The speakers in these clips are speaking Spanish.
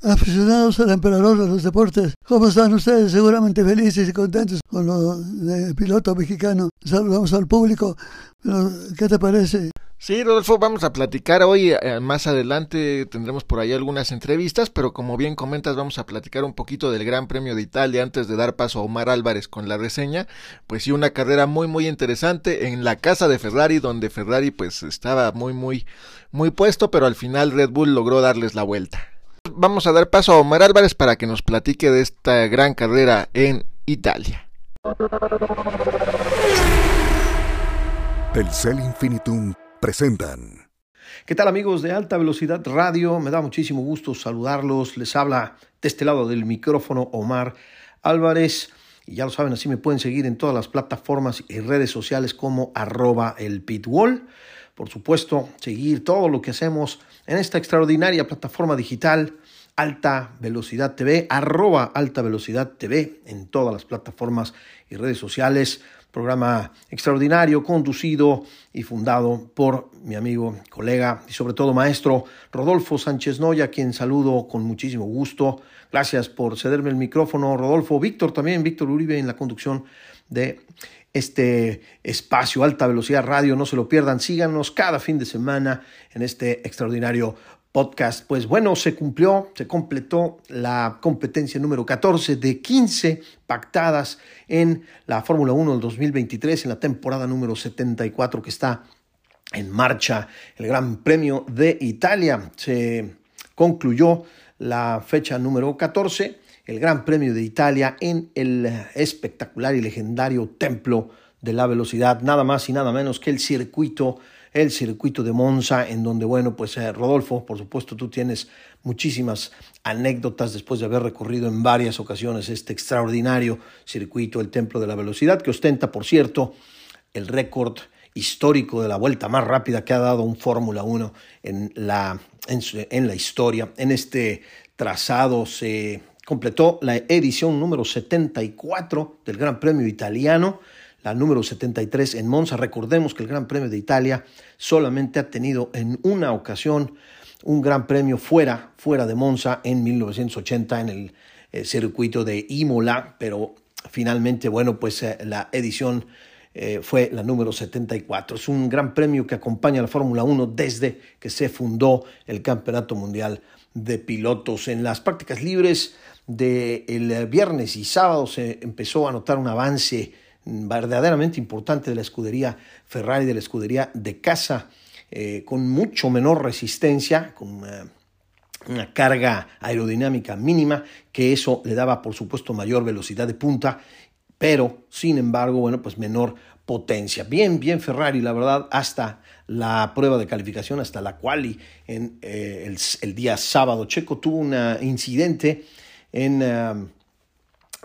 Aficionados al emperador de los deportes, ¿cómo están ustedes? Seguramente felices y contentos con lo del piloto mexicano. Saludamos al público. ¿Qué te parece? Sí, Rodolfo, vamos a platicar hoy. eh, más adelante tendremos por ahí algunas entrevistas, pero como bien comentas, vamos a platicar un poquito del Gran Premio de Italia antes de dar paso a Omar Álvarez con la reseña. Pues sí, una carrera muy, muy interesante en la casa de Ferrari, donde Ferrari pues estaba muy, muy, muy puesto, pero al final Red Bull logró darles la vuelta. Vamos a dar paso a Omar Álvarez para que nos platique de esta gran carrera en Italia. Telcel Infinitum presentan. ¿Qué tal amigos de Alta Velocidad Radio? Me da muchísimo gusto saludarlos. Les habla de este lado del micrófono Omar Álvarez. Y ya lo saben, así me pueden seguir en todas las plataformas y redes sociales como arroba el pitwall. Por supuesto, seguir todo lo que hacemos en esta extraordinaria plataforma digital Alta Velocidad TV, arroba Alta Velocidad TV en todas las plataformas y redes sociales. Programa extraordinario, conducido y fundado por mi amigo, colega y sobre todo maestro Rodolfo Sánchez Noya, quien saludo con muchísimo gusto. Gracias por cederme el micrófono, Rodolfo. Víctor también, Víctor Uribe en la conducción de este espacio Alta Velocidad Radio. No se lo pierdan, síganos cada fin de semana en este extraordinario podcast. Pues bueno, se cumplió, se completó la competencia número 14 de 15 pactadas en la Fórmula 1 del 2023, en la temporada número 74 que está en marcha. El Gran Premio de Italia se concluyó la fecha número 14, el Gran Premio de Italia en el espectacular y legendario Templo de la Velocidad, nada más y nada menos que el circuito el circuito de Monza, en donde, bueno, pues eh, Rodolfo, por supuesto, tú tienes muchísimas anécdotas después de haber recorrido en varias ocasiones este extraordinario circuito, el Templo de la Velocidad, que ostenta, por cierto, el récord histórico de la vuelta más rápida que ha dado un Fórmula 1 en la, en, la historia. En este trazado se completó la edición número 74 del Gran Premio Italiano, la número 73 en Monza. Recordemos que el Gran Premio de Italia solamente ha tenido en una ocasión un Gran Premio fuera, fuera de Monza en 1980 en el eh, circuito de Imola, pero finalmente, bueno, pues eh, la edición eh, fue la número 74. Es un gran premio que acompaña a la Fórmula 1 desde que se fundó el Campeonato Mundial de Pilotos. En las prácticas libres del viernes y sábado se empezó a notar un avance verdaderamente importante de la escudería Ferrari, de la escudería de casa, eh, con mucho menor resistencia, con eh, una carga aerodinámica mínima, que eso le daba, por supuesto, mayor velocidad de punta, pero sin embargo, bueno, pues menor potencia. Bien, bien Ferrari, la verdad, hasta la prueba de calificación, hasta la quali en eh, el, día sábado. Checo tuvo un incidente en eh,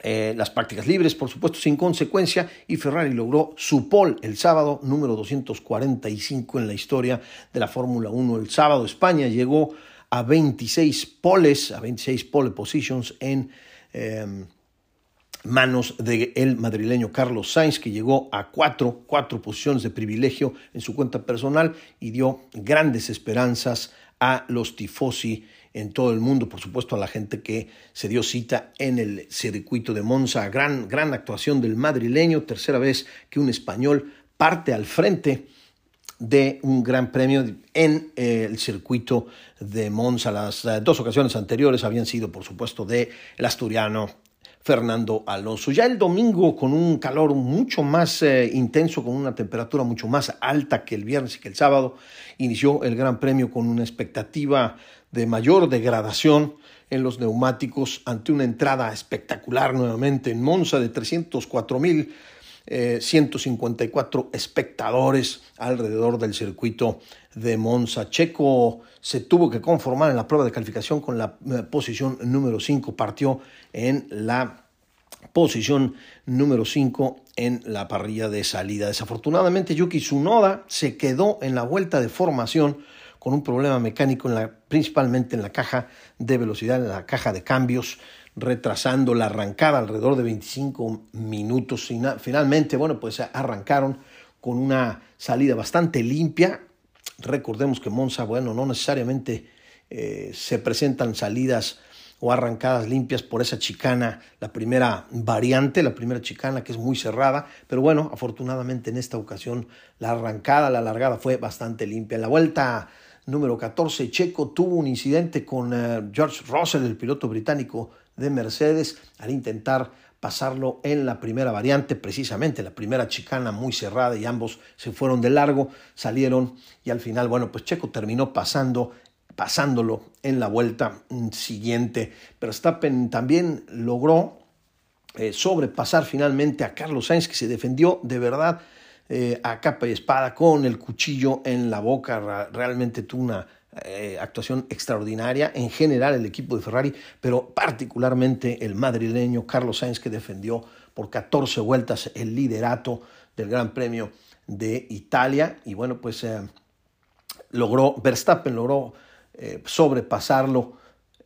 eh, las prácticas libres, por supuesto, sin consecuencia, y Ferrari logró su pole el sábado, número 245 en la historia de la Fórmula 1. El sábado España llegó a 26 poles, a 26 pole positions en eh, manos del madrileño Carlos Sainz, que llegó a cuatro, cuatro posiciones de privilegio en su cuenta personal y dio grandes esperanzas a los tifosi en todo el mundo, por supuesto a la gente que se dio cita en el circuito de Monza. Gran, gran actuación del madrileño, tercera vez que un español parte al frente de un gran premio en eh, el circuito de Monza. Las eh, dos ocasiones anteriores habían sido, por supuesto, de el asturiano Fernando Alonso. Ya el domingo con un calor mucho más eh, intenso, con una temperatura mucho más alta que el viernes y que el sábado, inició el Gran Premio con una expectativa de mayor degradación en los neumáticos ante una entrada espectacular nuevamente en Monza de 304 mil. Eh, 154 espectadores alrededor del circuito de Monza. Checo se tuvo que conformar en la prueba de calificación con la eh, posición número 5, partió en la posición número 5 en la parrilla de salida. Desafortunadamente Yuki Tsunoda se quedó en la vuelta de formación con un problema mecánico principalmente en la caja de velocidad, en la caja de cambios, retrasando la arrancada alrededor de 25 minutos. Finalmente, bueno, pues arrancaron con una salida bastante limpia. Recordemos que Monza, bueno, no necesariamente eh, se presentan salidas o arrancadas limpias por esa chicana, la primera variante, la primera chicana que es muy cerrada, pero bueno, afortunadamente en esta ocasión la arrancada, la largada fue bastante limpia. En la vuelta número 14, Checo tuvo un incidente con eh, George Russell, el piloto británico de Mercedes, al intentar pasarlo en la primera variante, precisamente la primera chicana muy cerrada y ambos se fueron de largo, salieron y al final, bueno, pues Checo terminó pasando pasándolo en la vuelta siguiente. Verstappen también logró eh, sobrepasar finalmente a Carlos Sainz, que se defendió de verdad eh, a capa y espada con el cuchillo en la boca. Realmente tuvo una eh, actuación extraordinaria en general el equipo de Ferrari, pero particularmente el madrileño Carlos Sainz, que defendió por 14 vueltas el liderato del Gran Premio de Italia. Y bueno, pues logró, Verstappen logró eh, sobrepasarlo,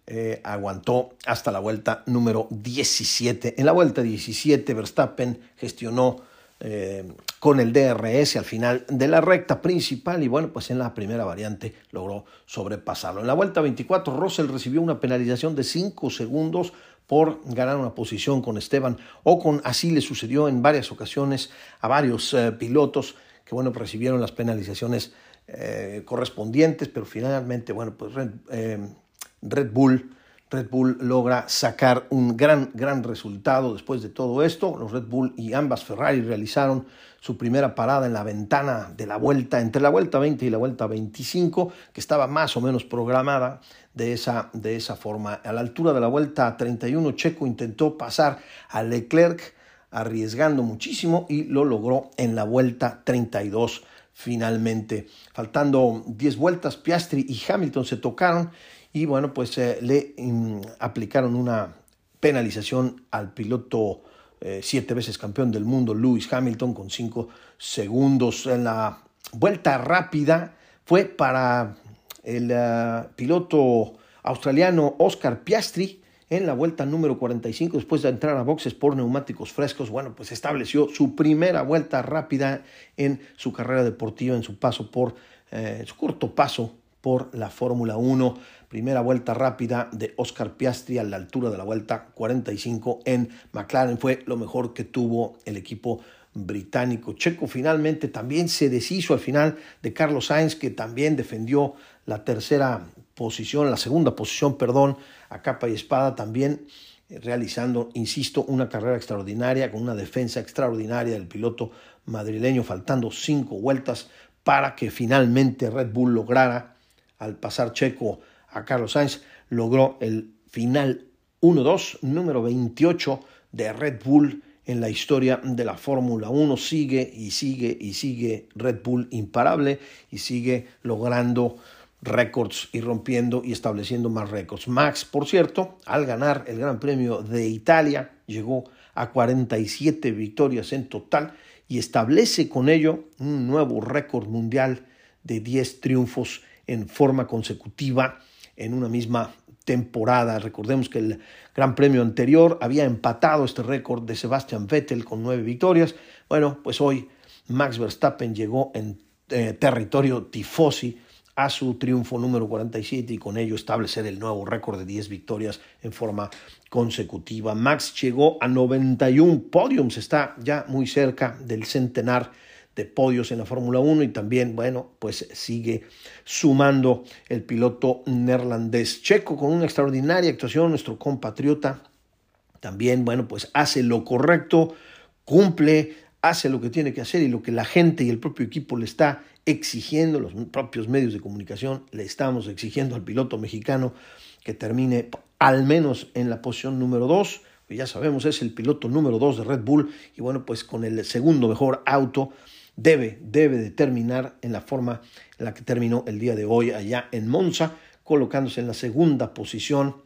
eh, aguantó hasta la vuelta número 17. En la vuelta 17 Verstappen gestionó eh, con el DRS al final de la recta principal y bueno, pues en la primera variante logró sobrepasarlo. En la vuelta 24 Russell recibió una penalización de 5 segundos por ganar una posición con Esteban con así le sucedió en varias ocasiones a varios pilotos que bueno, recibieron las penalizaciones eh, correspondientes, pero finalmente, bueno, pues eh, Red, Bull, Red Bull logra sacar un gran, gran resultado después de todo esto. Los Red Bull y ambas Ferrari realizaron su primera parada en la ventana de la vuelta, entre la vuelta 20 y la vuelta 25, que estaba más o menos programada de esa, de esa forma. A la altura de la vuelta 31, Checo intentó pasar a Leclerc arriesgando muchísimo y lo logró en la vuelta 32 finalmente. Faltando 10 vueltas, Piastri y Hamilton se tocaron y bueno, pues eh, le mm, aplicaron una penalización al piloto eh, siete veces campeón del mundo, Lewis Hamilton, con 5 segundos en la vuelta rápida. Fue para el eh, piloto australiano Oscar Piastri, en la vuelta número 45, después de entrar a boxes por neumáticos frescos, bueno, pues estableció su primera vuelta rápida en su carrera deportiva, en su paso por, su corto paso por la Fórmula 1. Primera vuelta rápida de Oscar Piastri a la altura de la vuelta 45 en McLaren. Fue lo mejor que tuvo el equipo británico. Checo finalmente también se deshizo al final de Carlos Sainz, que también defendió la tercera posición, la segunda posición, perdón, a capa y espada también eh, realizando, insisto, una carrera extraordinaria, con una defensa extraordinaria del piloto madrileño, faltando cinco vueltas para que finalmente Red Bull lograra, al pasar Checo a Carlos Sainz, logró el final 1-2, número 28 de Red Bull en la historia de la Fórmula 1. Sigue y sigue y sigue Red Bull imparable y sigue logrando récords y rompiendo y estableciendo más récords. Max, por cierto, al ganar el Gran Premio de Italia, llegó a 47 victorias en total y establece con ello un nuevo récord mundial de 10 triunfos en forma consecutiva en una misma temporada. Recordemos que el Gran Premio anterior había empatado este récord de Sebastian Vettel con nueve victorias. Bueno, pues hoy Max Verstappen llegó en eh, territorio tifosi a su triunfo número 47 y con ello establecer el nuevo récord de 10 victorias en forma consecutiva. Max llegó a 91 podiums, está ya muy cerca del centenar de podios en la Fórmula 1 y también, bueno, pues sigue sumando el piloto neerlandés checo con una extraordinaria actuación, nuestro compatriota también, bueno, pues hace lo correcto, cumple, hace lo que tiene que hacer y lo que la gente y el propio equipo le está exigiendo, los propios medios de comunicación, le estamos exigiendo al piloto mexicano que termine al menos en la posición número 2, ya sabemos es el piloto número 2 de Red Bull y bueno, pues con el segundo mejor auto debe, debe de terminar en la forma en la que terminó el día de hoy allá en Monza, colocándose en la segunda posición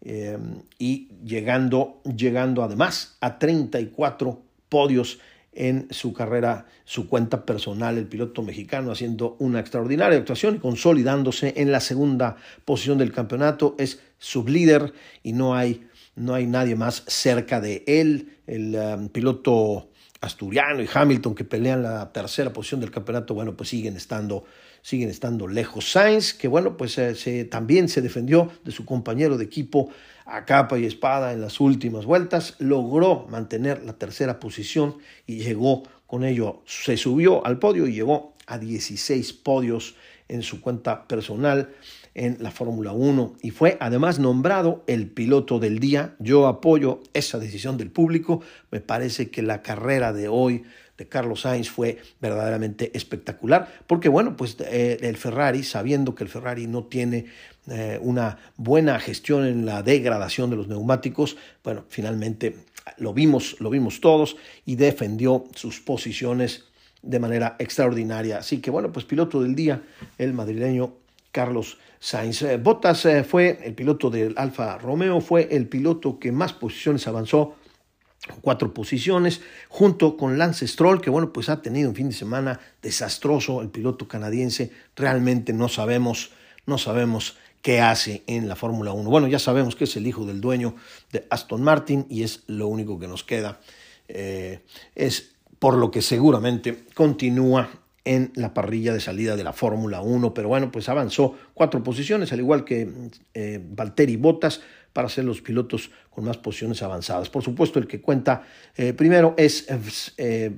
eh, y llegando, llegando además a 34 podios en su carrera, su cuenta personal, el piloto mexicano haciendo una extraordinaria actuación y consolidándose en la segunda posición del campeonato, es sublíder y no hay, no hay nadie más cerca de él, el um, piloto asturiano y Hamilton que pelean la tercera posición del campeonato, bueno, pues siguen estando siguen estando lejos. Sainz, que bueno, pues eh, también se defendió de su compañero de equipo a capa y espada en las últimas vueltas, logró mantener la tercera posición y llegó con ello, se subió al podio y llegó a 16 podios en su cuenta personal en la Fórmula 1 y fue además nombrado el piloto del día. Yo apoyo esa decisión del público. Me parece que la carrera de hoy de Carlos Sainz fue verdaderamente espectacular, porque bueno, pues eh, el Ferrari, sabiendo que el Ferrari no tiene eh, una buena gestión en la degradación de los neumáticos, bueno, finalmente lo vimos, lo vimos todos y defendió sus posiciones de manera extraordinaria. Así que bueno, pues piloto del día, el madrileño Carlos Sainz. Eh, Bottas fue el piloto del Alfa Romeo, fue el piloto que más posiciones avanzó cuatro posiciones, junto con Lance Stroll, que bueno, pues ha tenido un fin de semana desastroso el piloto canadiense, realmente no sabemos, no sabemos qué hace en la Fórmula 1. Bueno, ya sabemos que es el hijo del dueño de Aston Martin y es lo único que nos queda. Eh, es por lo que seguramente continúa en la parrilla de salida de la Fórmula 1, pero bueno, pues avanzó cuatro posiciones, al igual que eh, Valtteri Bottas, para ser los pilotos con más posiciones avanzadas. Por supuesto, el que cuenta eh, primero es eh,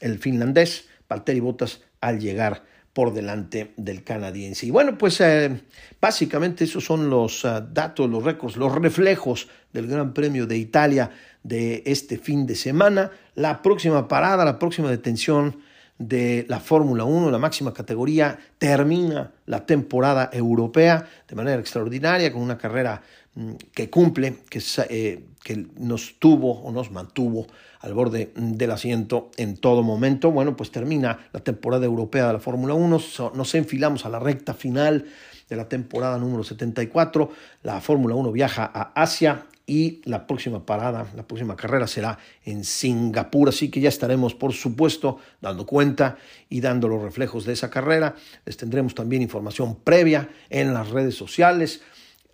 el finlandés Valtteri Bottas al llegar por delante del canadiense. Y bueno, pues eh, básicamente esos son los datos, los récords, los reflejos del Gran Premio de Italia de este fin de semana. La próxima parada, la próxima detención de la Fórmula 1, la máxima categoría, termina la temporada europea de manera extraordinaria con una carrera mm, que cumple, que, eh, que nos tuvo o nos mantuvo al borde del asiento en todo momento. Bueno, pues termina la temporada europea de la Fórmula 1, nos enfilamos a la recta final de la temporada número 74. La Fórmula 1 viaja a Asia y la próxima parada, la próxima carrera será en Singapur, así que ya estaremos por supuesto dando cuenta y dando los reflejos de esa carrera. Les tendremos también información previa en las redes sociales,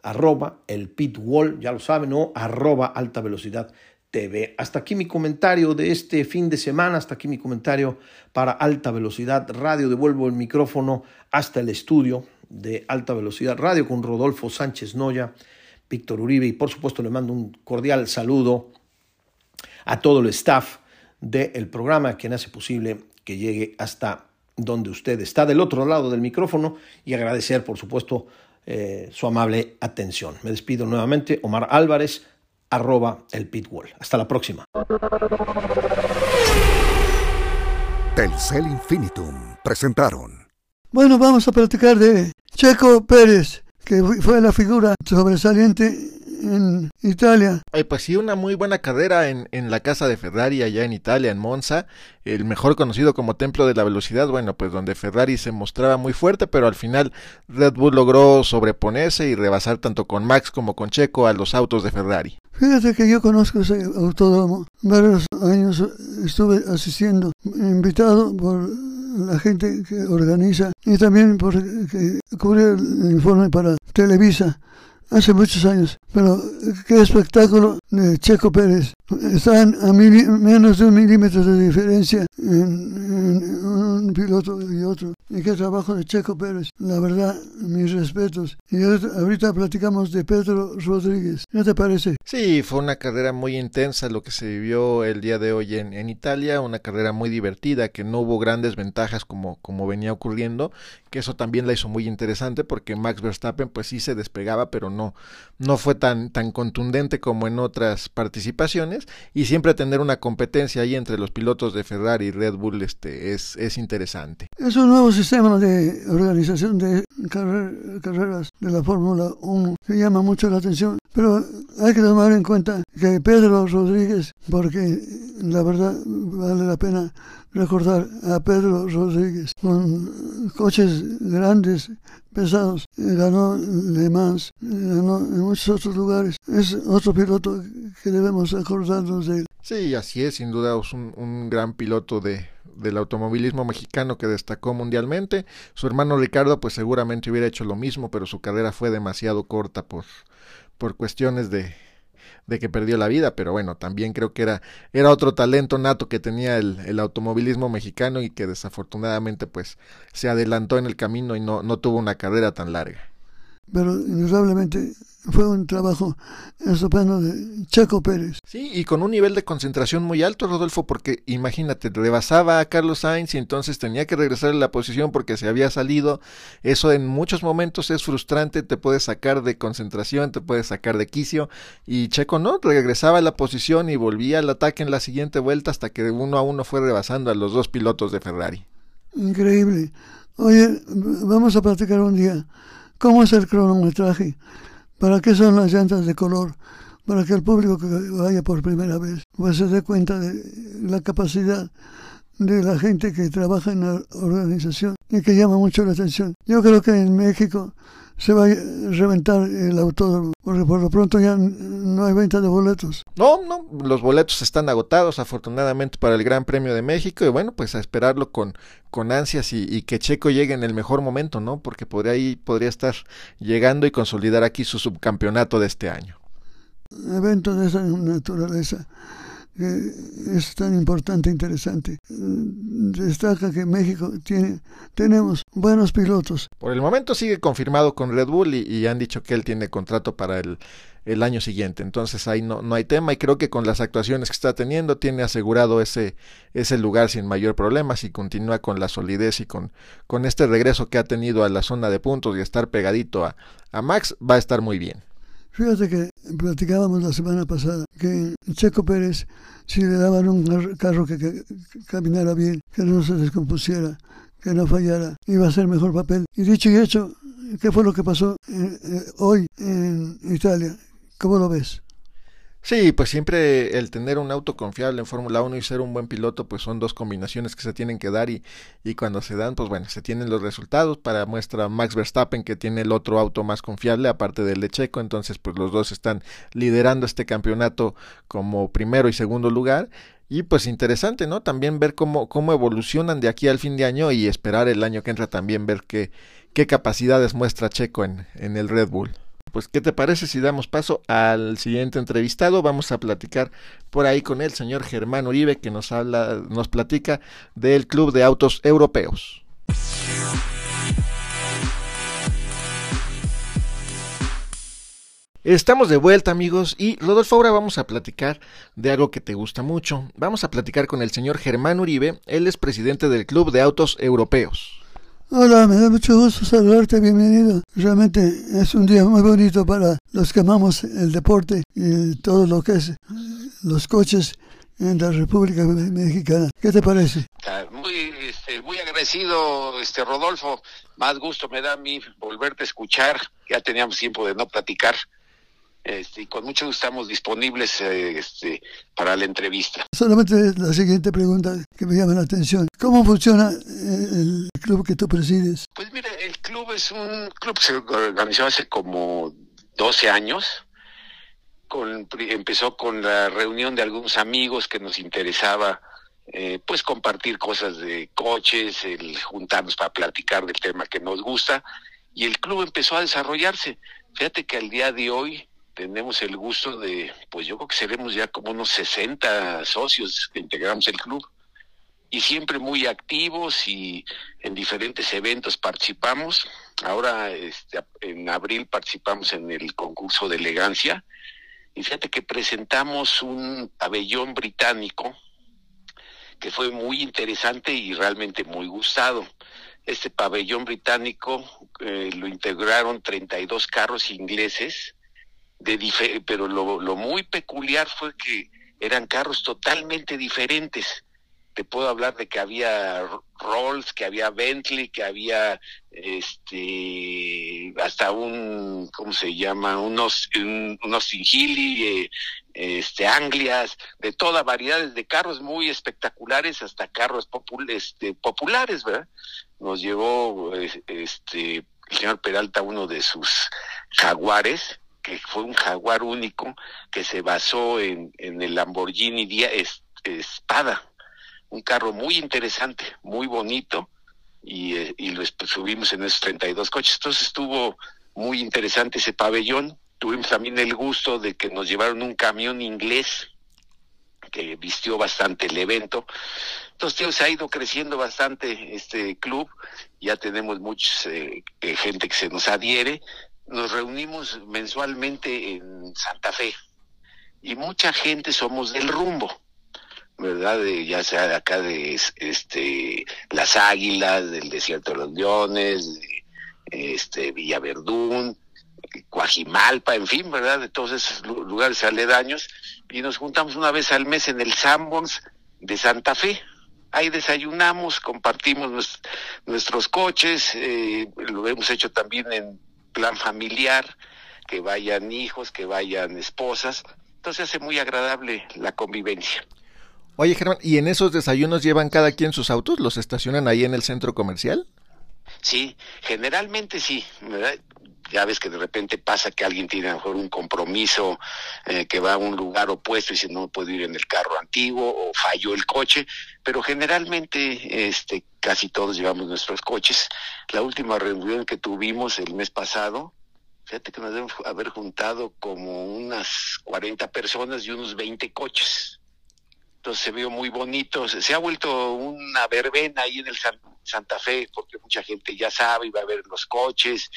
arroba el pitwall, ya lo saben, o arroba alta velocidad TV. Hasta aquí mi comentario de este fin de semana, hasta aquí mi comentario para alta velocidad radio. Devuelvo el micrófono hasta el estudio de alta velocidad radio con Rodolfo Sánchez Noya Víctor Uribe y por supuesto le mando un cordial saludo a todo el staff del programa quien hace posible que llegue hasta donde usted está del otro lado del micrófono y agradecer por supuesto eh, su amable atención. Me despido nuevamente, Omar Álvarez, arroba el pitwall. Hasta la próxima. Telcel Infinitum presentaron. Bueno, vamos a platicar de Checo Pérez que fue la figura sobresaliente en Italia. Ay, pues sí, una muy buena carrera en, en la casa de Ferrari allá en Italia, en Monza, el mejor conocido como Templo de la Velocidad, bueno, pues donde Ferrari se mostraba muy fuerte, pero al final Red Bull logró sobreponerse y rebasar tanto con Max como con Checo a los autos de Ferrari. Fíjate que yo conozco ese autódromo, varios años estuve asistiendo, invitado por la gente que organiza y también porque cubre el informe para Televisa hace muchos años. Pero qué espectáculo de Checo Pérez. Están a menos de un milímetro de diferencia en, un piloto y otro. Y qué trabajo de Checo Pérez. La verdad, mis respetos. Y ahorita platicamos de Pedro Rodríguez. ¿Qué te parece? Sí, fue una carrera muy intensa lo que se vivió el día de hoy en, en Italia. Una carrera muy divertida, que no hubo grandes ventajas como, como venía ocurriendo. Que eso también la hizo muy interesante porque Max Verstappen pues sí se despegaba, pero no, no fue tan, tan contundente como en otras participaciones y siempre tener una competencia ahí entre los pilotos de Ferrari y Red Bull este, es, es interesante. Es un nuevo sistema de organización de carreras de la Fórmula 1 que llama mucho la atención, pero hay que tomar en cuenta que Pedro Rodríguez, porque la verdad vale la pena recordar a Pedro Rodríguez con coches grandes, pesados. Ganó Le Mans, ganó en muchos otros lugares. Es otro piloto que debemos acordarnos de él. Sí, así es, sin duda es un, un gran piloto de, del automovilismo mexicano que destacó mundialmente. Su hermano Ricardo pues seguramente hubiera hecho lo mismo, pero su carrera fue demasiado corta por, por cuestiones de, de que perdió la vida, pero bueno, también creo que era, era otro talento nato que tenía el, el, automovilismo mexicano y que desafortunadamente pues se adelantó en el camino y no, no tuvo una carrera tan larga. Pero indudablemente fue un trabajo estupendo de Checo Pérez. Sí, y con un nivel de concentración muy alto, Rodolfo, porque imagínate, rebasaba a Carlos Sainz y entonces tenía que regresar a la posición porque se había salido. Eso en muchos momentos es frustrante, te puede sacar de concentración, te puede sacar de quicio. Y Checo no, regresaba a la posición y volvía al ataque en la siguiente vuelta hasta que uno a uno fue rebasando a los dos pilotos de Ferrari. Increíble. Oye, vamos a platicar un día. ¿Cómo es el cronometraje? ¿Para qué son las llantas de color? Para que el público que vaya por primera vez pues se dé cuenta de la capacidad de la gente que trabaja en la organización y que llama mucho la atención. Yo creo que en México se va a reventar el autódromo, porque por lo pronto ya no hay venta de boletos. No, no, los boletos están agotados afortunadamente para el Gran Premio de México y bueno, pues a esperarlo con, con ansias y, y que Checo llegue en el mejor momento, ¿no? Porque podría, ahí, podría estar llegando y consolidar aquí su subcampeonato de este año. Eventos de esa naturaleza es tan importante e interesante. Destaca que México tiene, tenemos buenos pilotos. Por el momento sigue confirmado con Red Bull y, y han dicho que él tiene contrato para el, el año siguiente. Entonces ahí no, no hay tema y creo que con las actuaciones que está teniendo tiene asegurado ese, ese lugar sin mayor problema si continúa con la solidez y con, con este regreso que ha tenido a la zona de puntos y estar pegadito a, a Max va a estar muy bien. Fíjate que platicábamos la semana pasada que Checo Pérez, si le daban un carro que, caminara bien, que no se descompusiera, que no fallara, iba a hacer mejor papel. Y dicho y hecho, ¿qué fue lo que pasó eh, eh, hoy en Italia? ¿Cómo lo ves? Sí, pues siempre el tener un auto confiable en Fórmula 1 y ser un buen piloto, pues son dos combinaciones que se tienen que dar y, y cuando se dan, pues bueno, se tienen los resultados. Para muestra Max Verstappen que tiene el otro auto más confiable, aparte del de Checo, entonces pues los dos están liderando este campeonato como primero y segundo lugar. Y pues interesante, ¿no? También ver cómo, cómo evolucionan de aquí al fin de año y esperar el año que entra también ver qué, qué capacidades muestra Checo en, en el Red Bull pues ¿qué te parece si damos paso al siguiente entrevistado? Vamos a platicar por ahí con el señor Germán Uribe que nos habla, nos platica del Club de Autos Europeos. Estamos de vuelta amigos y Rodolfo ahora vamos a platicar de algo que te gusta mucho. Vamos a platicar con el señor Germán Uribe, él es presidente del Club de Autos Europeos. Hola, me da mucho gusto saludarte, bienvenido. Realmente es un día muy bonito para los que amamos el deporte y todo lo que es los coches en la República Mexicana. ¿Qué te parece? Muy, este, muy agradecido, este Rodolfo. Más gusto me da a mí volverte a escuchar. Ya teníamos tiempo de no platicar. Este, y con mucho gusto estamos disponibles eh, este, para la entrevista. Solamente la siguiente pregunta que me llama la atención. ¿Cómo funciona el club que tú presides? Pues mira, el club es un club que se organizó hace como 12 años. Con, empezó con la reunión de algunos amigos que nos interesaba eh, pues compartir cosas de coches, el juntarnos para platicar del tema que nos gusta y el club empezó a desarrollarse. Fíjate que al día de hoy tenemos el gusto de, pues yo creo que seremos ya como unos 60 socios que integramos el club y siempre muy activos y en diferentes eventos participamos. Ahora este, en abril participamos en el concurso de elegancia y fíjate que presentamos un pabellón británico que fue muy interesante y realmente muy gustado. Este pabellón británico eh, lo integraron 32 carros ingleses de pero lo, muy peculiar fue que eran carros totalmente diferentes. Te puedo hablar de que había Rolls, que había Bentley, que había este hasta un ¿cómo se llama? unos un, unos Healy, eh, este, Anglias, de toda variedades de carros muy espectaculares hasta carros este, populares, ¿verdad? Nos llevó este, el señor Peralta uno de sus jaguares, que fue un jaguar único, que se basó en, en el Lamborghini Día Espada, un carro muy interesante, muy bonito, y, eh, y lo subimos en esos 32 coches. Entonces estuvo muy interesante ese pabellón Tuvimos también el gusto de que nos llevaron un camión inglés que vistió bastante el evento. Entonces, tío, se ha ido creciendo bastante este club. Ya tenemos mucha eh, eh, gente que se nos adhiere. Nos reunimos mensualmente en Santa Fe y mucha gente somos del rumbo. ¿verdad? ya sea de acá de este las Águilas, del Desierto de los Leones, de, este Villaverdún, Coajimalpa, en fin, ¿verdad? De todos esos lugares aledaños. Y nos juntamos una vez al mes en el Sanborns de Santa Fe. Ahí desayunamos, compartimos nuestros coches, eh, lo hemos hecho también en plan familiar, que vayan hijos, que vayan esposas. Entonces hace muy agradable la convivencia. Oye, Germán, ¿y en esos desayunos llevan cada quien sus autos? ¿Los estacionan ahí en el centro comercial? Sí, generalmente sí, ¿verdad? ya ves que de repente pasa que alguien tiene a lo mejor un compromiso eh, que va a un lugar opuesto y dice no puedo ir en el carro antiguo o falló el coche, pero generalmente este casi todos llevamos nuestros coches. La última reunión que tuvimos el mes pasado, fíjate que nos debemos haber juntado como unas 40 personas y unos 20 coches. Entonces se vio muy bonito, se, ha vuelto una verbena ahí en el Santa Fe, porque mucha gente ya sabe y va a ver los coches,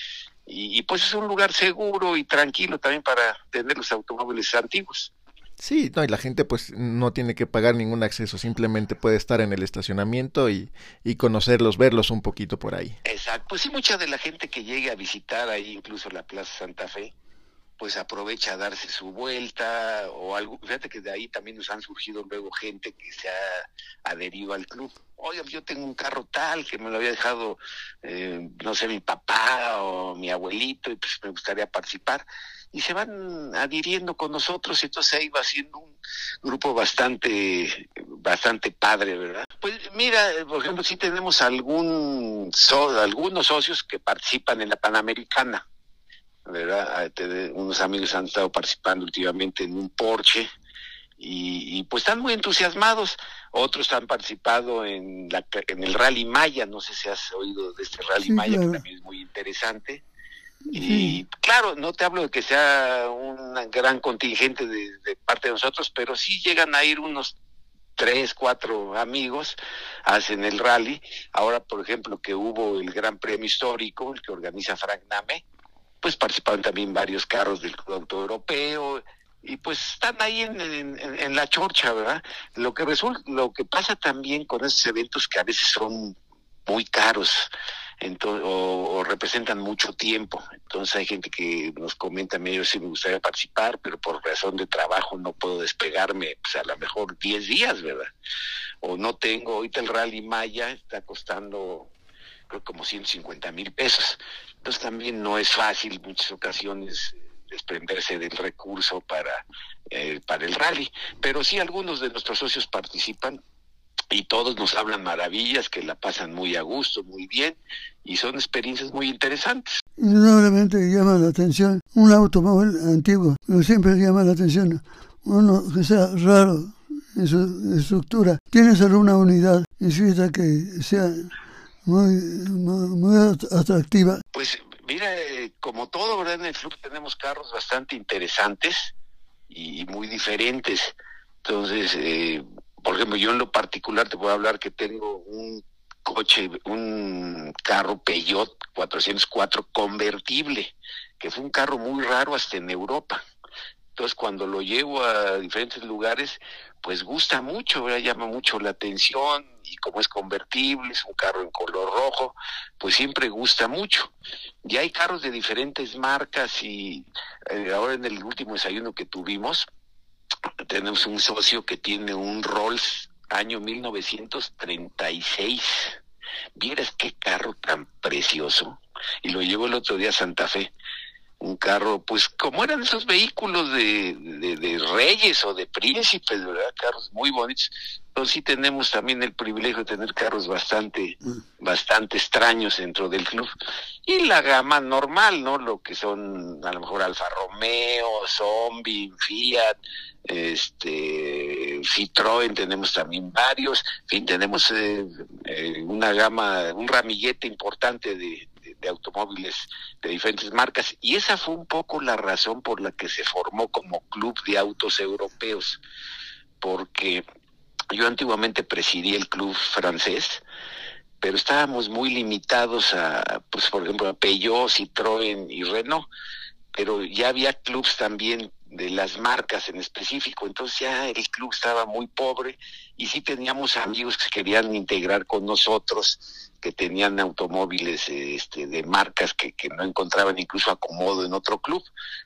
y, pues es un lugar seguro y tranquilo también para tener los automóviles antiguos. Sí, no, y la gente pues no tiene que pagar ningún acceso, simplemente puede estar en el estacionamiento y, y conocerlos, verlos un poquito por ahí. Exacto, pues sí, mucha de la gente que llegue a visitar ahí incluso la Plaza Santa Fe, pues aprovecha a darse su vuelta o algo. Fíjate que de ahí también nos han surgido luego gente que se ha adherido al club. Oye, yo tengo un carro tal que me lo había dejado, eh, no sé, mi papá o mi abuelito y pues me gustaría participar. Y se van adhiriendo con nosotros y entonces ahí va siendo un grupo bastante, bastante padre, ¿verdad? Pues mira, por ejemplo, sí tenemos algún, algunos socios que participan en la Panamericana ¿verdad? Unos amigos han estado participando últimamente en un Porsche y, pues están muy entusiasmados. Otros han participado en, la, en el Rally Maya, no sé si has oído de este Rally Maya, que también es muy interesante. Y claro, no te hablo de que sea un gran contingente de, de, parte de nosotros, pero sí llegan a ir unos tres, cuatro amigos, hacen el rally. Ahora, por ejemplo, que hubo el Gran Premio Histórico, el que organiza Frank Name, pues participaron también varios carros del Club Europeo y pues están ahí en, en, la chorcha, ¿verdad? Lo que resulta, lo que pasa también con esos eventos que a veces son muy caros entonces, o, representan mucho tiempo. Entonces hay gente que nos comenta, yo sí me gustaría participar, pero por razón de trabajo no puedo despegarme, pues a lo mejor 10 días, ¿verdad? O no tengo, ahorita el Rally Maya está costando creo como 150 mil pesos. Entonces también no es fácil muchas ocasiones desprenderse del recurso para, eh, para el rally. Pero sí algunos de nuestros socios participan y todos nos hablan maravillas, que la pasan muy a gusto, muy bien, y son experiencias muy interesantes. Indudablemente llama la atención un automóvil antiguo, pero siempre llama la atención uno que sea raro en su estructura. ¿Tienes alguna unidad inscrita que sea muy, muy, atractiva. Pues mira, eh, como todo, ¿verdad? En el club tenemos carros bastante interesantes y muy diferentes. Entonces, eh, por ejemplo, yo en lo particular te puedo hablar que tengo un coche, un carro Peugeot 404 convertible, que fue un carro muy raro hasta en Europa. Entonces, cuando lo llevo a diferentes lugares, pues gusta mucho, ¿verdad? llama mucho la atención y como es convertible, es un carro en color rojo, pues siempre gusta mucho. Y hay carros de diferentes marcas y eh, ahora en el último desayuno que tuvimos, tenemos un socio que tiene un Rolls año 1936. Vieras qué carro tan precioso. Y lo llevó el otro día a Santa Fe un carro, pues como eran esos vehículos de, de, reyes o de príncipes, ¿verdad? Carros muy bonitos. Entonces sí tenemos también el privilegio de tener carros bastante, mm. bastante extraños dentro del club. Y la gama normal, ¿no? Lo que son a lo mejor Alfa Romeo, Zombie, Fiat, este Citroën tenemos también varios, en fin, tenemos eh, eh, una gama, un ramillete importante de, de, automóviles de diferentes marcas y esa fue un poco la razón por la que se formó como club de autos europeos, porque yo antiguamente presidí el club francés, pero estábamos muy limitados a, pues por ejemplo, a Peugeot, Citroën y Renault, pero ya había clubs también de las marcas en específico, entonces ya el club estaba muy pobre y sí teníamos amigos que querían integrar con nosotros, que tenían automóviles este, de marcas que, que no encontraban incluso acomodo en otro club.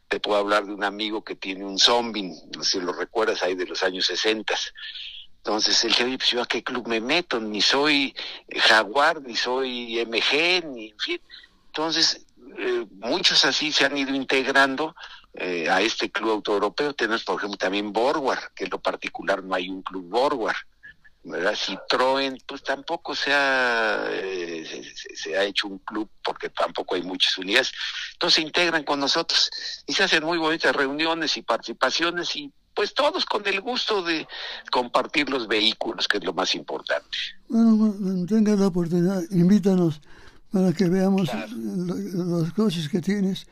Te puedo hablar de un amigo que tiene un zombie, no sé si lo recuerdas, ahí de los años 60. Entonces él dice, yo a qué club me meto, ni soy Jaguar, ni soy MG, ni en fin. Entonces, eh, muchos así se han ido integrando eh, a este club autoeuropeo. Tenemos, por ejemplo, también Borwar, que en lo particular no hay un club Borwar. ¿verdad? Citroën, pues tampoco se ha, eh, se, ha hecho un club porque tampoco hay muchas unidades. Entonces se integran con nosotros y se hacen muy bonitas reuniones y participaciones y pues todos con el gusto de compartir los vehículos, que es lo más importante. Bueno, cuando tengas la oportunidad, invítanos para que veamos los coches que tienes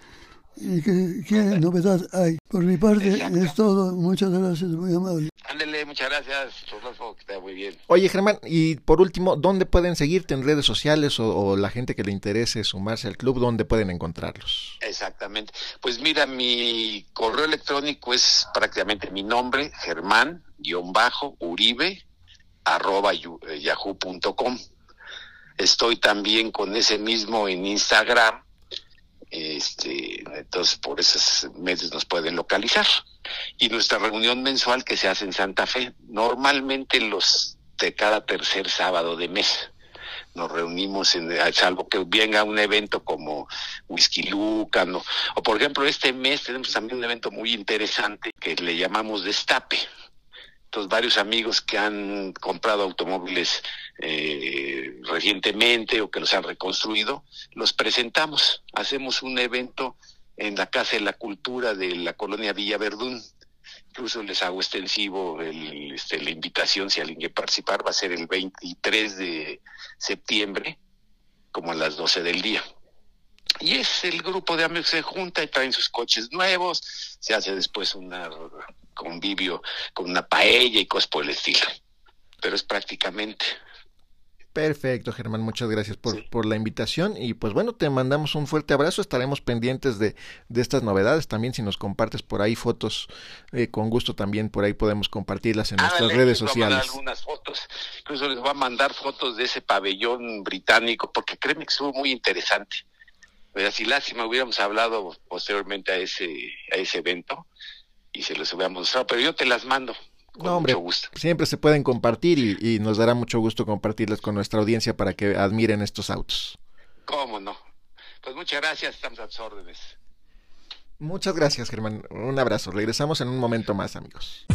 y que, qué novedad hay. Por mi parte es todo. Muchas gracias, muy amable. Ándele, muchas gracias, Rodolfo, que está muy bien. Oye, Germán, y por último, ¿dónde pueden seguirte en redes sociales o, la gente que le interese sumarse al club, dónde pueden encontrarlos? Exactamente. Pues mira, mi correo electrónico es prácticamente mi nombre, Germán-Uribe, arroba eh, yahoo.com. Estoy también con ese mismo en Instagram, este, entonces por esos medios nos pueden localizar. Y nuestra reunión mensual que se hace en Santa Fe, normalmente los de cada tercer sábado de mes. Nos reunimos, en, salvo que venga un evento como Whisky Lucan, o, o por ejemplo este mes tenemos también un evento muy interesante que le llamamos Destape. Entonces varios amigos que han comprado automóviles eh, recientemente o que los han reconstruido, los presentamos. Hacemos un evento en la Casa de la Cultura de la colonia Villa Verdún. Incluso les hago extensivo el, este, la invitación, si alguien quiere participar, va a ser el 23 de septiembre, como a las 12 del día. Y es el grupo de amigos que se junta y traen sus coches nuevos, se hace después un convivio con una paella y cosas por el estilo. Pero es prácticamente Perfecto, Germán, muchas gracias por, por, la invitación y pues bueno, te mandamos un fuerte abrazo, estaremos pendientes de, de estas novedades, también si nos compartes por ahí fotos, eh, con gusto también por ahí podemos compartirlas en nuestras redes sociales. algunas fotos, incluso les voy a mandar fotos de ese pabellón británico, porque créeme que estuvo muy interesante. Pero si lástima hubiéramos hablado posteriormente a ese, a ese evento y se los hubiéramos mostrado, pero yo te las mando no, hombre, siempre se pueden compartir y, nos dará mucho gusto compartirlas con nuestra audiencia para que admiren estos autos. ¿Cómo no? Pues muchas gracias, estamos a tus órdenes. Muchas gracias, Germán. Un abrazo. Regresamos en un momento más, amigos.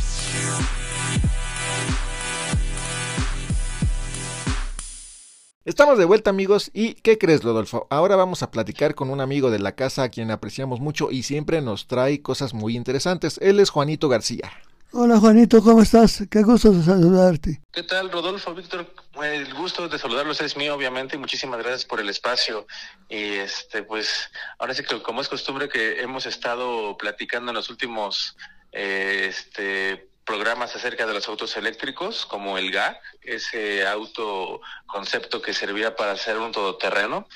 Estamos de vuelta amigos y ¿qué crees Rodolfo? Ahora vamos a platicar con un amigo de la casa a quien apreciamos mucho y siempre nos trae cosas muy interesantes. Él es Juanito García. Hola Juanito, ¿cómo estás? Qué gusto saludarte. ¿Qué tal, Rodolfo, Víctor? El gusto de saludarlos es mío, obviamente, muchísimas gracias por el espacio. Y este, pues, ahora sí que como es costumbre que hemos estado platicando en los últimos eh, este, programas acerca de los autos eléctricos, como el GAC, ese auto concepto que servía para hacer un todoterreno.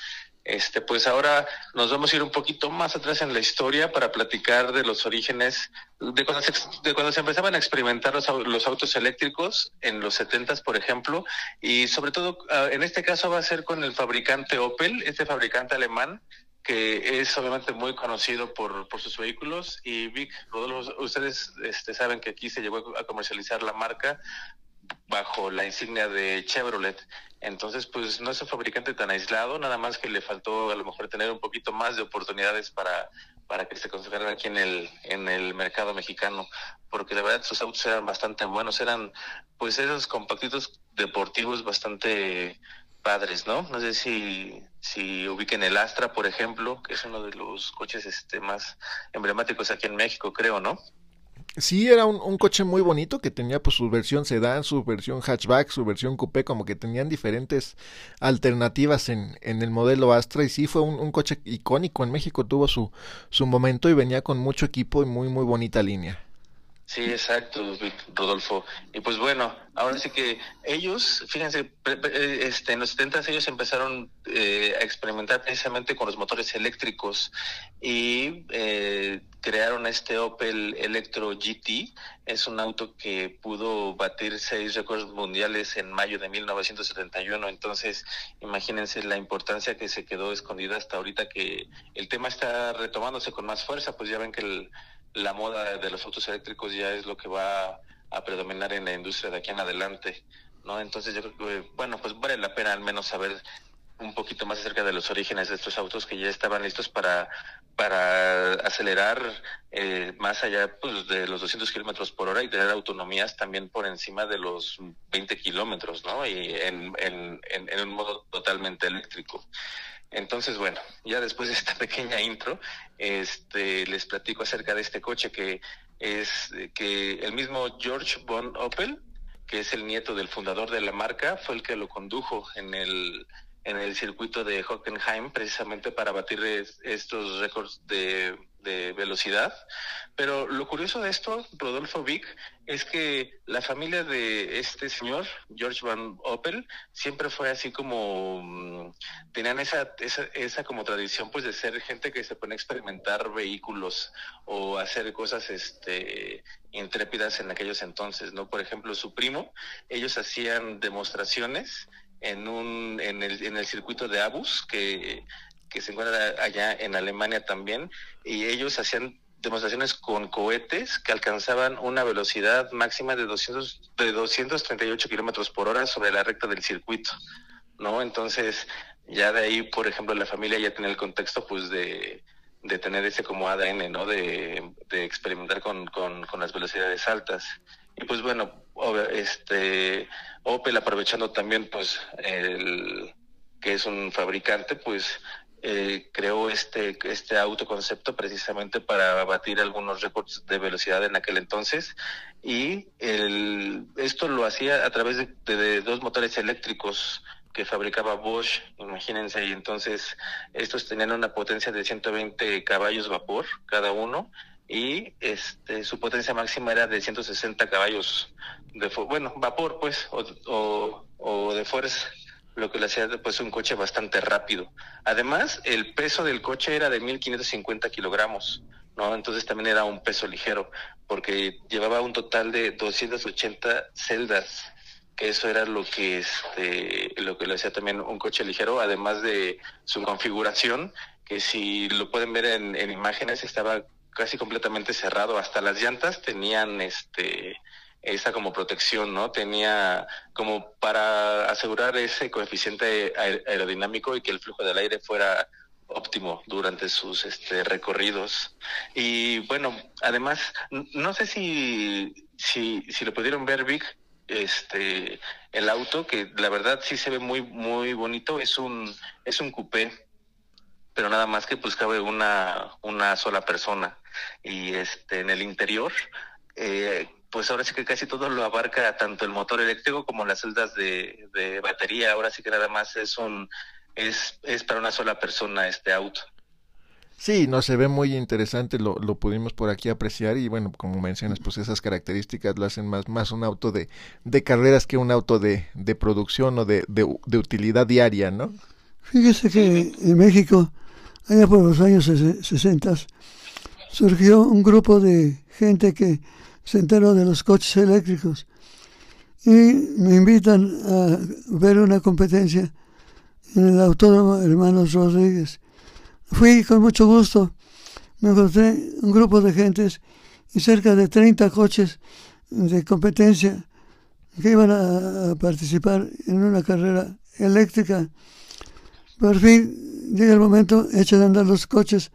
Este, pues ahora nos vamos a ir un poquito más atrás en la historia para platicar de los orígenes de cuando se, empezaban a experimentar los, los autos eléctricos en los setentas, por ejemplo, y sobre todo ah, en este caso va a ser con el fabricante Opel, este fabricante alemán que es obviamente muy conocido por, por sus vehículos. Y Vic, Rodolfo, ustedes este, saben que aquí se llegó a comercializar la marca bajo la insignia de Chevrolet. Entonces, pues no es un fabricante tan aislado, nada más que le faltó a lo mejor tener un poquito más de oportunidades para, para que se consagraran aquí en el, en el mercado mexicano, porque de verdad sus autos eran bastante buenos, eran pues esos compactitos deportivos bastante padres, ¿no? No sé si, si ubiquen el Astra, por ejemplo, que es uno de los coches este más emblemáticos aquí en México, creo, ¿no? Sí, era un, coche muy bonito que tenía pues su versión sedán, su versión hatchback, su versión coupé, como que tenían diferentes alternativas en, en el modelo Astra y sí fue un, un, coche icónico en México, tuvo su, su momento y venía con mucho equipo y muy muy bonita línea. Sí, exacto, Rodolfo. Y pues bueno, ahora sí que ellos, fíjense, este, en los 70 ellos empezaron eh, a experimentar precisamente con los motores eléctricos y eh, crearon este Opel Electro GT. Es un auto que pudo batir seis récords mundiales en mayo de 1971. Entonces, imagínense la importancia que se quedó escondida hasta ahorita que el tema está retomándose con más fuerza. Pues ya ven que el la moda de los autos eléctricos ya es lo que va a predominar en la industria de aquí en adelante, ¿no? Entonces yo creo que, bueno, pues vale la pena al menos saber un poquito más acerca de los orígenes de estos autos que ya estaban listos para, para acelerar eh, más allá pues, de los 200 kilómetros por hora y tener autonomías también por encima de los 20 kilómetros, ¿no? Y en, en, en un modo totalmente eléctrico. Entonces, bueno, ya después de esta pequeña intro, este, les platico acerca de este coche que es que el mismo George von Opel, que es el nieto del fundador de la marca, fue el que lo condujo en el en el circuito de Hockenheim precisamente para batir estos récords de, velocidad. Pero lo curioso de esto, Rodolfo Vick, es que la familia de este señor, George Van Opel, siempre fue así como, mm, tenían esa, esa, esa como tradición pues de ser gente que se pone a experimentar vehículos o hacer cosas este intrépidas en aquellos entonces, ¿no? Por ejemplo, su primo, ellos hacían demostraciones en, un, en, el, en el circuito de Abus, que, que se encuentra allá en Alemania también, y ellos hacían demostraciones con cohetes que alcanzaban una velocidad máxima de 200 de 238 kilómetros por hora sobre la recta del circuito, ¿no? Entonces, ya de ahí, por ejemplo, la familia ya tenía el contexto, pues, de, de tener ese como ADN, ¿no? De, de experimentar con, con, con las velocidades altas. Y pues bueno, este Opel aprovechando también pues el que es un fabricante, pues eh, creó este este autoconcepto precisamente para batir algunos récords de velocidad en aquel entonces. Y el, esto lo hacía a través de, de dos motores eléctricos que fabricaba Bosch, imagínense, y entonces estos tenían una potencia de 120 caballos vapor cada uno. Y este su potencia máxima era de 160 caballos de bueno vapor pues o, o, de fuerza lo que le hacía pues un coche bastante rápido. Además el peso del coche era de 1550 kilogramos no entonces también era un peso ligero porque llevaba un total de 280 celdas que eso era lo que este lo que le hacía también un coche ligero además de su configuración que si lo pueden ver en, en imágenes estaba casi completamente cerrado, hasta las llantas tenían este esa como protección, ¿no? Tenía como para asegurar ese coeficiente aerodinámico y que el flujo del aire fuera óptimo durante sus este, recorridos. Y bueno, además, no sé si, si, si lo pudieron ver, Vic, este, el auto, que la verdad sí se ve muy, muy bonito, es un, es un coupé, pero nada más que pues cabe una, una sola persona y este en el interior eh, pues ahora sí que casi todo lo abarca tanto el motor eléctrico como las celdas de, batería ahora sí que nada más es un es, es para una sola persona este auto Sí, no se ve muy interesante, lo, lo pudimos por aquí apreciar y bueno, como mencionas, pues esas características lo hacen más, más un auto de, de carreras que un auto de, de producción o de, de, de utilidad diaria, ¿no? Fíjese que en México, allá por los años 60, surgió un grupo de gente que se enteró de los coches eléctricos y me invitan a ver una competencia en el Autódromo Hermanos Rodríguez. Fui con mucho gusto, me encontré un grupo de gentes y cerca de 30 coches de competencia que iban a, participar en una carrera eléctrica. Por fin llega el momento, echan a andar los coches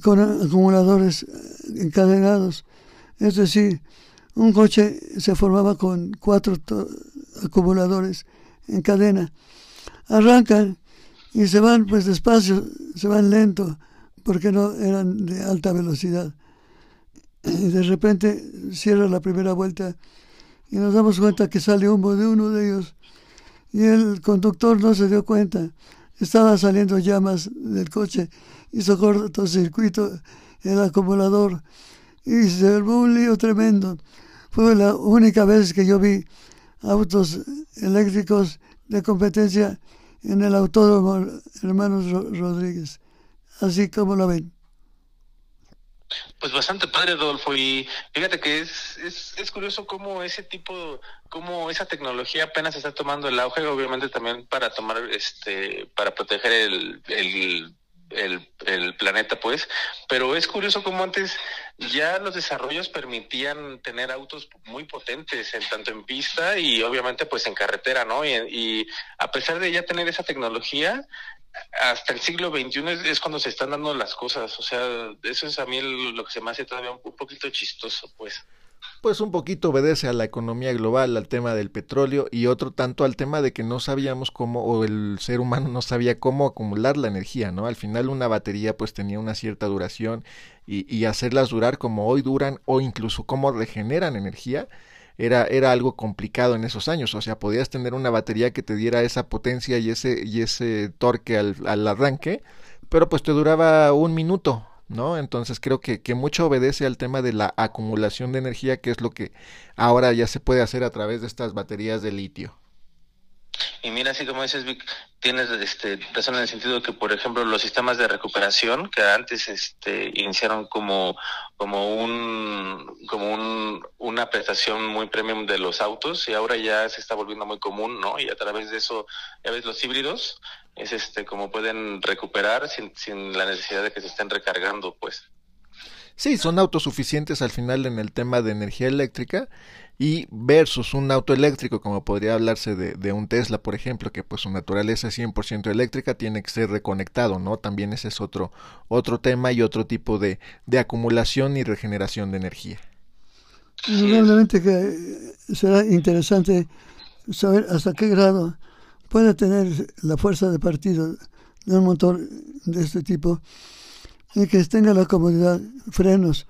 con acumuladores encadenados. Es decir, un coche se formaba con cuatro acumuladores en cadena. Arrancan y se van pues despacio, se van lento, porque no eran de alta velocidad. Y de repente cierra la primera vuelta y nos damos cuenta que sale humo de uno de ellos y el conductor no se dio cuenta. Estaba saliendo llamas del coche, hizo cortocircuito el acumulador y se armó un lío tremendo. Fue la única vez que yo vi autos eléctricos de competencia en el autódromo Hermanos Rodríguez. Así como lo ven. Pues bastante padre, Adolfo, y fíjate que es, es, es curioso cómo ese tipo, cómo esa tecnología apenas está tomando el auge, obviamente también para tomar, este, para proteger el, el el, el, planeta, pues. Pero es curioso cómo antes ya los desarrollos permitían tener autos muy potentes, en tanto en pista y obviamente pues en carretera, ¿no? Y, a pesar de ya tener esa tecnología, hasta el siglo XXI es, cuando se están dando las cosas. O sea, eso es a mí lo que se me hace todavía un, poquito chistoso, pues. Pues un poquito obedece a la economía global, al tema del petróleo y otro tanto al tema de que no sabíamos cómo, o el ser humano no sabía cómo acumular la energía, ¿no? Al final una batería pues tenía una cierta duración y, y hacerlas durar como hoy duran o incluso cómo regeneran energía, era, era algo complicado en esos años. O sea, podías tener una batería que te diera esa potencia y ese, y ese torque al, al arranque, pero pues te duraba un minuto, ¿no? Entonces creo que, que, mucho obedece al tema de la acumulación de energía, que es lo que ahora ya se puede hacer a través de estas baterías de litio. Y mira, así como dices, Vic, tienes este, razón en el sentido de que, por ejemplo, los sistemas de recuperación que antes este, iniciaron como, como, un, como un, una prestación muy premium de los autos y ahora ya se está volviendo muy común, ¿no? Y a través de eso, ya ves, los híbridos es este como pueden recuperar sin, sin la necesidad de que se estén recargando, pues. Sí, son autosuficientes al final en el tema de energía eléctrica y versus un auto eléctrico como podría hablarse de, de un Tesla por ejemplo que pues su naturaleza es 100% eléctrica tiene que ser reconectado no también ese es otro otro tema y otro tipo de, de acumulación y regeneración de energía. Probablemente que será interesante saber hasta qué grado puede tener la fuerza de partido de un motor de este tipo y que tenga la comodidad, frenos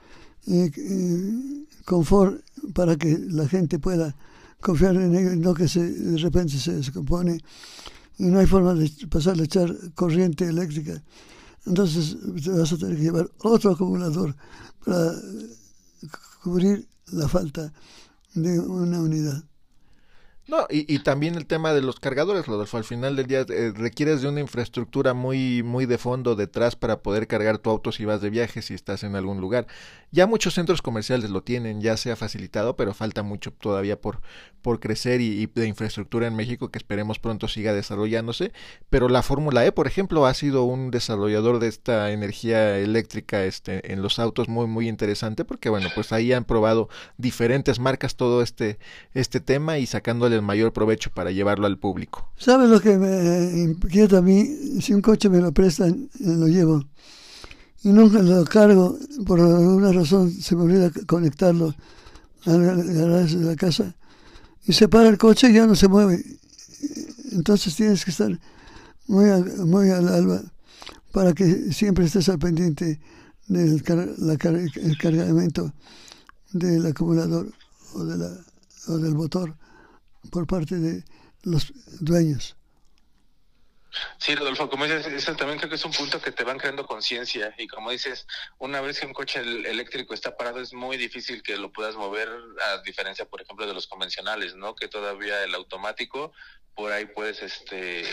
y, y confort para que la gente pueda confiar en no que se, de repente se descompone y no hay forma de pasarle a echar corriente eléctrica. Entonces vas a tener que llevar otro acumulador para cubrir la falta de una unidad. No, y, y, también el tema de los cargadores, Rodolfo. Al final del día eh, requieres de una infraestructura muy, muy de fondo detrás para poder cargar tu auto si vas de viaje, si estás en algún lugar. Ya muchos centros comerciales lo tienen, ya se ha facilitado, pero falta mucho todavía por, por crecer y, y de infraestructura en México que esperemos pronto siga desarrollándose. Pero la Fórmula E, por ejemplo, ha sido un desarrollador de esta energía eléctrica este, en los autos muy, muy interesante porque, bueno, pues ahí han probado diferentes marcas todo este, este tema y sacando mayor provecho para llevarlo al público. ¿Sabes lo que me inquieta a mí? Si un coche me lo prestan, lo llevo. Y nunca lo cargo, por alguna razón se me olvida conectarlo al garaje de la casa. Y se para el coche y ya no se mueve. Entonces tienes que estar muy, muy al alba para que siempre estés al pendiente del la, el cargamento del acumulador o, de la, o del motor por parte de los dueños. Sí, Rodolfo, como dices, eso también creo que es un punto que te van creando conciencia y como dices, una vez que un coche eléctrico está parado es muy difícil que lo puedas mover a diferencia, por ejemplo, de los convencionales, ¿no? Que todavía el automático por ahí puedes este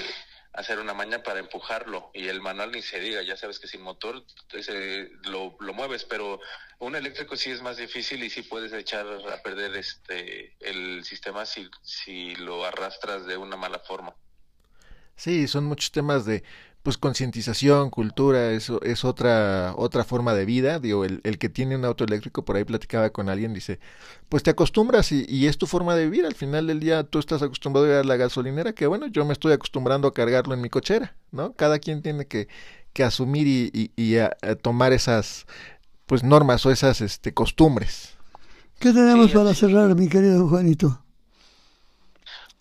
hacer una maña para empujarlo y el manual ni se diga, ya sabes que sin motor ese, lo, lo mueves, pero un eléctrico sí es más difícil y sí puedes echar a perder este el sistema si, si lo arrastras de una mala forma. Sí, son muchos temas de pues concientización, cultura, eso es otra otra forma de vida. Digo, el, el, que tiene un auto eléctrico, por ahí platicaba con alguien, dice, pues te acostumbras y, y, es tu forma de vivir. Al final del día tú estás acostumbrado a ir a la gasolinera, que bueno, yo me estoy acostumbrando a cargarlo en mi cochera, ¿no? Cada quien tiene que, que asumir y, y, y a, a tomar esas pues normas o esas este costumbres. ¿Qué tenemos sí, para cerrar, mi querido Juanito?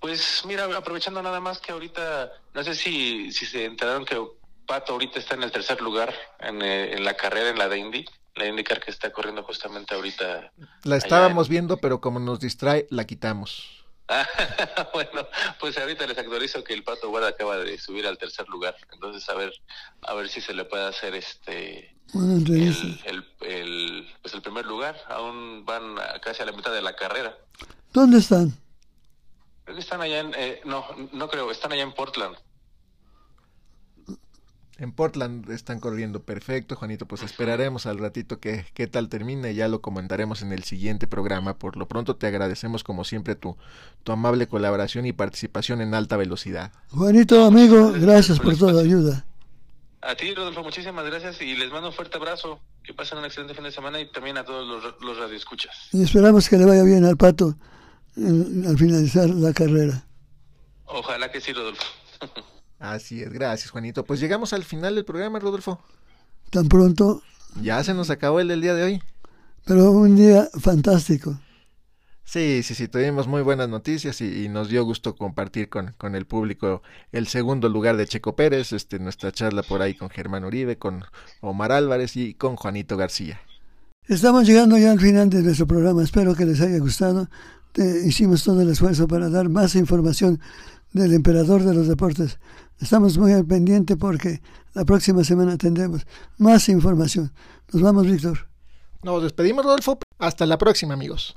Pues mira, aprovechando nada más que ahorita, no sé si, si se enteraron que Pato ahorita está en el tercer lugar en, eh, en la carrera, en la de Indy, la IndyCar que está corriendo justamente ahorita. La estábamos en... viendo, pero como nos distrae, la quitamos. bueno, pues ahorita les actualizo que el Pato Guarda acaba de subir al tercer lugar, entonces a ver, a ver si se le puede hacer este el, el, el, pues el primer lugar, aún van casi a la mitad de la carrera. ¿Dónde están? Creo que están allá en, eh, no, no creo, están allá en Portland. En Portland están corriendo perfecto, Juanito. Pues esperaremos al ratito que qué tal termine. Ya lo comentaremos en el siguiente programa. Por lo pronto te agradecemos como siempre tu, tu amable colaboración y participación en alta velocidad. Juanito, amigo, gracias por toda ayuda. A ti, Rodolfo, muchísimas gracias y les mando un fuerte abrazo. Que pasen un excelente fin de semana y también a todos los, los radioescuchas. Y esperamos que le vaya bien al pato al finalizar la carrera. Ojalá que sí, Rodolfo. Así es, gracias Juanito. Pues llegamos al final del programa, Rodolfo. ¿Tan pronto? Ya se nos acabó el del día de hoy. Pero un día fantástico. Sí, sí, sí, tuvimos muy buenas noticias y, y nos dio gusto compartir con, con, el público el segundo lugar de Checo Pérez, este, nuestra charla por ahí con Germán Uribe, con Omar Álvarez y con Juanito García. Estamos llegando ya al final de nuestro programa, espero que les haya gustado. Eh, hicimos todo el esfuerzo para dar más información del emperador de los deportes. Estamos muy al pendiente porque la próxima semana tendremos más información. Nos vamos, Víctor. Nos despedimos, Rodolfo. Hasta la próxima, amigos.